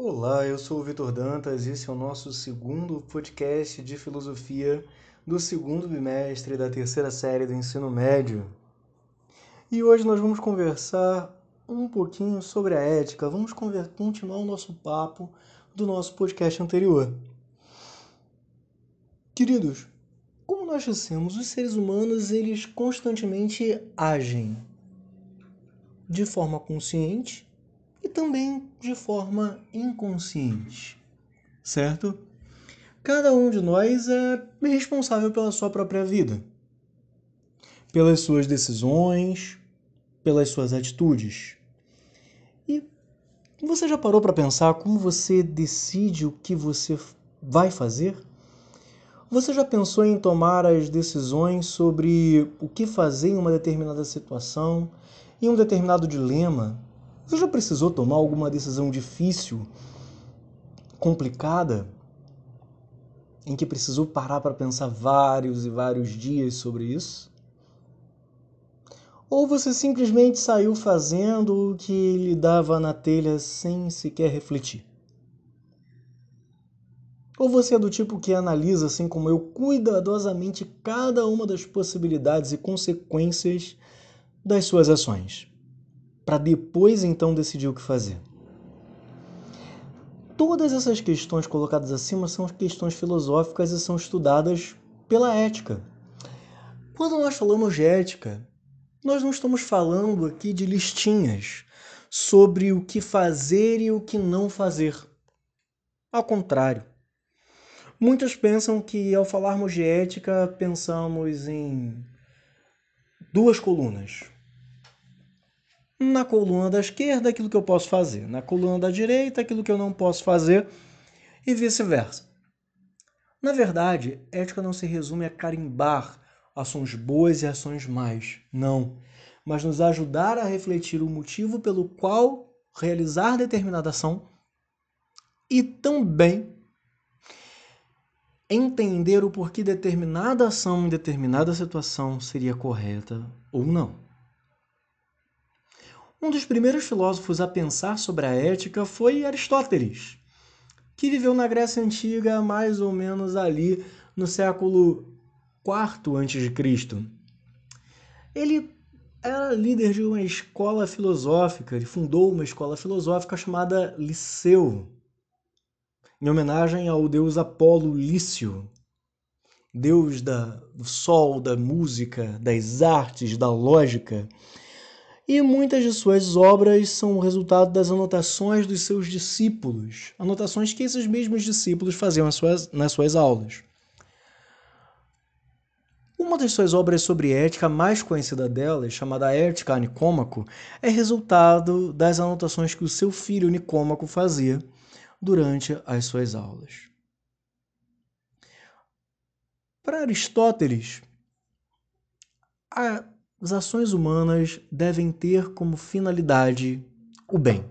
Olá, eu sou o Vitor Dantas e esse é o nosso segundo podcast de filosofia do segundo bimestre da terceira série do ensino médio. E hoje nós vamos conversar um pouquinho sobre a ética, vamos continuar o nosso papo do nosso podcast anterior. Queridos, como nós dissemos, os seres humanos eles constantemente agem de forma consciente e também de forma inconsciente, certo? Cada um de nós é responsável pela sua própria vida, pelas suas decisões, pelas suas atitudes. E você já parou para pensar como você decide o que você vai fazer? Você já pensou em tomar as decisões sobre o que fazer em uma determinada situação, em um determinado dilema? Você já precisou tomar alguma decisão difícil, complicada, em que precisou parar para pensar vários e vários dias sobre isso? Ou você simplesmente saiu fazendo o que lhe dava na telha sem sequer refletir? Ou você é do tipo que analisa, assim como eu, cuidadosamente cada uma das possibilidades e consequências das suas ações? Para depois então decidir o que fazer. Todas essas questões colocadas acima são questões filosóficas e são estudadas pela ética. Quando nós falamos de ética, nós não estamos falando aqui de listinhas sobre o que fazer e o que não fazer. Ao contrário. Muitos pensam que ao falarmos de ética, pensamos em duas colunas na coluna da esquerda aquilo que eu posso fazer, na coluna da direita aquilo que eu não posso fazer e vice-versa. Na verdade, ética não se resume a carimbar ações boas e ações más, não, mas nos ajudar a refletir o motivo pelo qual realizar determinada ação e também entender o porquê determinada ação em determinada situação seria correta ou não. Um dos primeiros filósofos a pensar sobre a ética foi Aristóteles, que viveu na Grécia Antiga mais ou menos ali no século IV a.C. Ele era líder de uma escola filosófica, ele fundou uma escola filosófica chamada Liceu, em homenagem ao deus Apolo Lício, deus da, do sol, da música, das artes, da lógica e muitas de suas obras são o resultado das anotações dos seus discípulos, anotações que esses mesmos discípulos faziam nas suas, aulas. Uma das suas obras sobre ética, a mais conhecida delas, chamada Ética a Nicômaco, é resultado das anotações que o seu filho Nicômaco fazia durante as suas aulas. Para Aristóteles, a as ações humanas devem ter como finalidade o bem.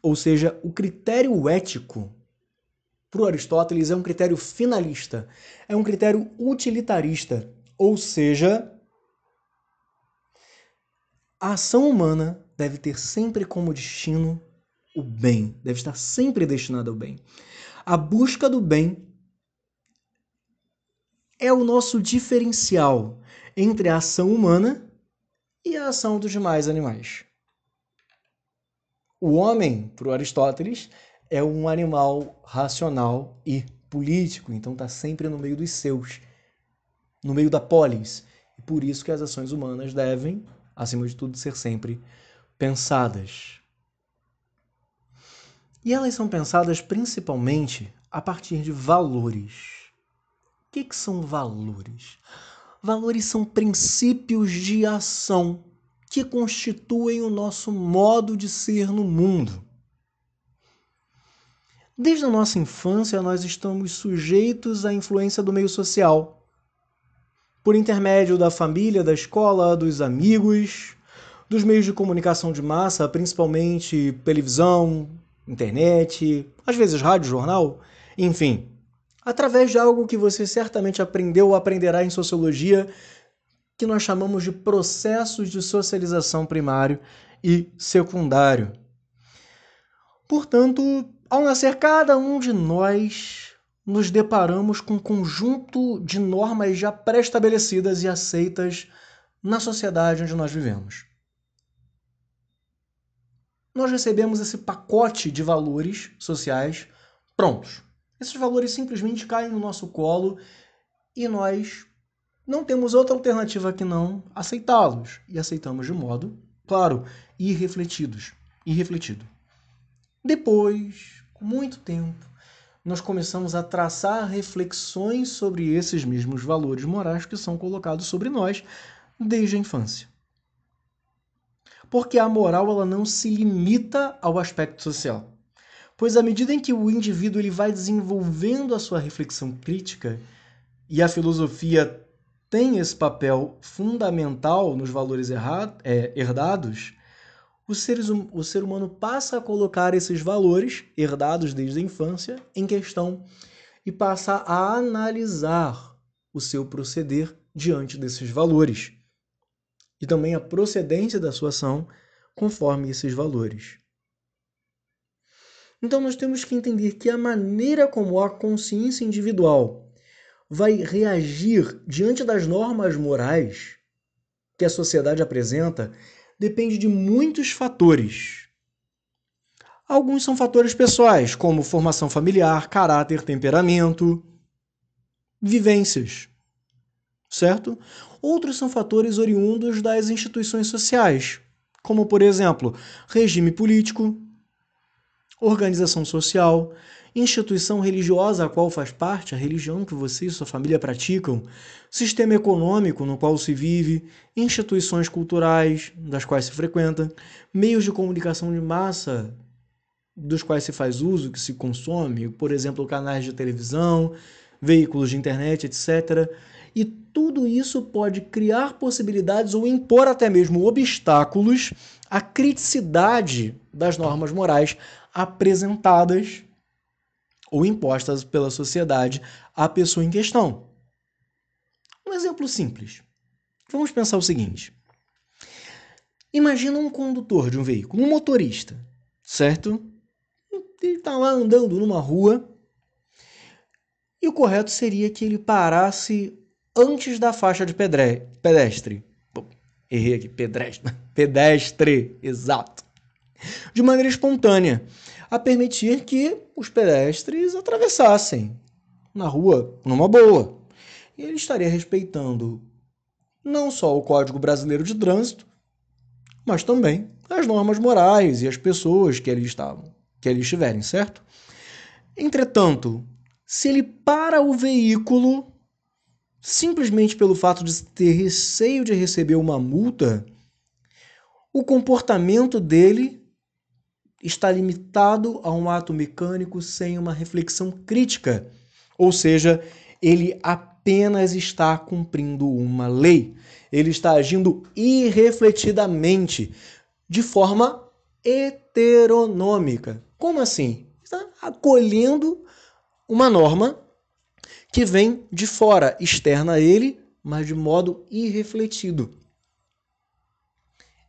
Ou seja, o critério ético para Aristóteles é um critério finalista, é um critério utilitarista, ou seja, a ação humana deve ter sempre como destino o bem, deve estar sempre destinada ao bem. A busca do bem é o nosso diferencial entre a ação humana e a ação dos demais animais. O homem, para Aristóteles, é um animal racional e político, então está sempre no meio dos seus, no meio da polis. E por isso que as ações humanas devem, acima de tudo, ser sempre pensadas. E elas são pensadas principalmente a partir de valores que, que são valores? Valores são princípios de ação que constituem o nosso modo de ser no mundo. Desde a nossa infância, nós estamos sujeitos à influência do meio social. Por intermédio da família, da escola, dos amigos, dos meios de comunicação de massa, principalmente televisão, internet, às vezes rádio, jornal, enfim através de algo que você certamente aprendeu ou aprenderá em sociologia, que nós chamamos de processos de socialização primário e secundário. Portanto, ao nascer cada um de nós, nos deparamos com um conjunto de normas já pré-estabelecidas e aceitas na sociedade onde nós vivemos. Nós recebemos esse pacote de valores sociais prontos. Esses valores simplesmente caem no nosso colo e nós não temos outra alternativa que não aceitá-los. E aceitamos de modo, claro, irrefletidos. Irrefletido. Depois, com muito tempo, nós começamos a traçar reflexões sobre esses mesmos valores morais que são colocados sobre nós desde a infância. Porque a moral ela não se limita ao aspecto social. Pois à medida em que o indivíduo ele vai desenvolvendo a sua reflexão crítica, e a filosofia tem esse papel fundamental nos valores é, herdados, o ser, hum, o ser humano passa a colocar esses valores herdados desde a infância em questão e passa a analisar o seu proceder diante desses valores e também a procedência da sua ação conforme esses valores. Então nós temos que entender que a maneira como a consciência individual vai reagir diante das normas morais que a sociedade apresenta depende de muitos fatores. Alguns são fatores pessoais, como formação familiar, caráter, temperamento, vivências, certo? Outros são fatores oriundos das instituições sociais, como, por exemplo, regime político, organização social, instituição religiosa a qual faz parte, a religião que você e sua família praticam, sistema econômico no qual se vive, instituições culturais das quais se frequenta, meios de comunicação de massa dos quais se faz uso, que se consome, por exemplo, canais de televisão, veículos de internet, etc. E tudo isso pode criar possibilidades ou impor até mesmo obstáculos à criticidade das normas morais apresentadas ou impostas pela sociedade à pessoa em questão. Um exemplo simples. Vamos pensar o seguinte: imagina um condutor de um veículo, um motorista, certo? Ele está lá andando numa rua e o correto seria que ele parasse antes da faixa de pedestre. errei aqui, pedestre. Pedestre, exato. De maneira espontânea a permitir que os pedestres atravessassem na rua numa boa. E ele estaria respeitando não só o Código Brasileiro de Trânsito, mas também as normas morais e as pessoas que ali estavam, que ali estiverem, certo? Entretanto, se ele para o veículo simplesmente pelo fato de ter receio de receber uma multa, o comportamento dele está limitado a um ato mecânico sem uma reflexão crítica, ou seja, ele apenas está cumprindo uma lei. Ele está agindo irrefletidamente, de forma heteronômica. Como assim? Está acolhendo uma norma que vem de fora, externa a ele, mas de modo irrefletido.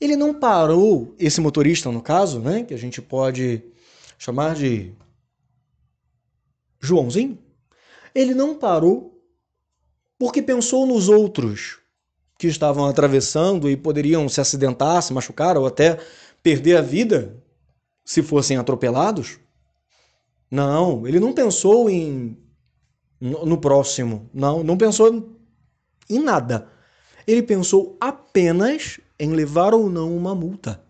Ele não parou, esse motorista no caso, né, que a gente pode chamar de Joãozinho, ele não parou porque pensou nos outros que estavam atravessando e poderiam se acidentar, se machucar ou até perder a vida se fossem atropelados. Não, ele não pensou em no, no próximo, não, não pensou em nada. Ele pensou apenas em levar ou não uma multa.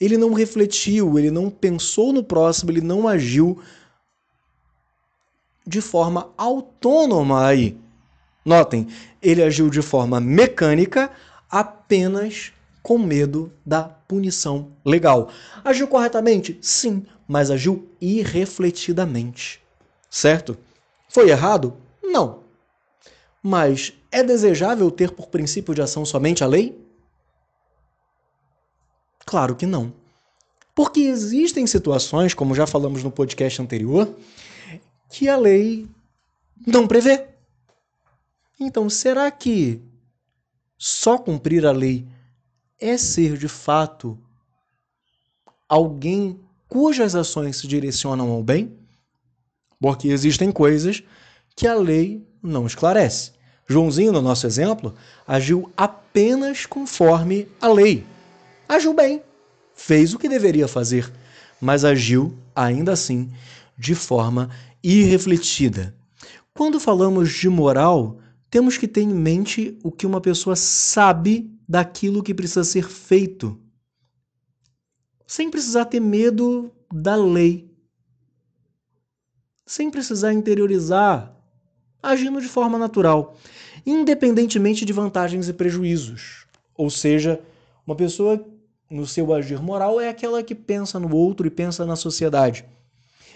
Ele não refletiu, ele não pensou no próximo, ele não agiu de forma autônoma aí. Notem, ele agiu de forma mecânica apenas com medo da punição legal. Agiu corretamente? Sim, mas agiu irrefletidamente. Certo? Foi errado? Não. Mas é desejável ter por princípio de ação somente a lei? Claro que não. Porque existem situações, como já falamos no podcast anterior, que a lei não prevê. Então, será que só cumprir a lei é ser de fato alguém cujas ações se direcionam ao bem? Porque existem coisas que a lei não esclarece. Joãozinho, no nosso exemplo, agiu apenas conforme a lei. Agiu bem, fez o que deveria fazer, mas agiu, ainda assim, de forma irrefletida. Quando falamos de moral, temos que ter em mente o que uma pessoa sabe daquilo que precisa ser feito, sem precisar ter medo da lei, sem precisar interiorizar, agindo de forma natural, independentemente de vantagens e prejuízos. Ou seja, uma pessoa no seu agir moral é aquela que pensa no outro e pensa na sociedade,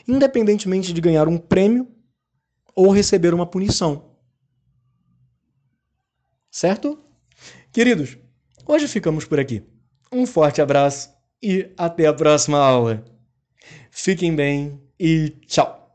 independentemente de ganhar um prêmio ou receber uma punição. Certo? Queridos, hoje ficamos por aqui. Um forte abraço e até a próxima aula. Fiquem bem e tchau!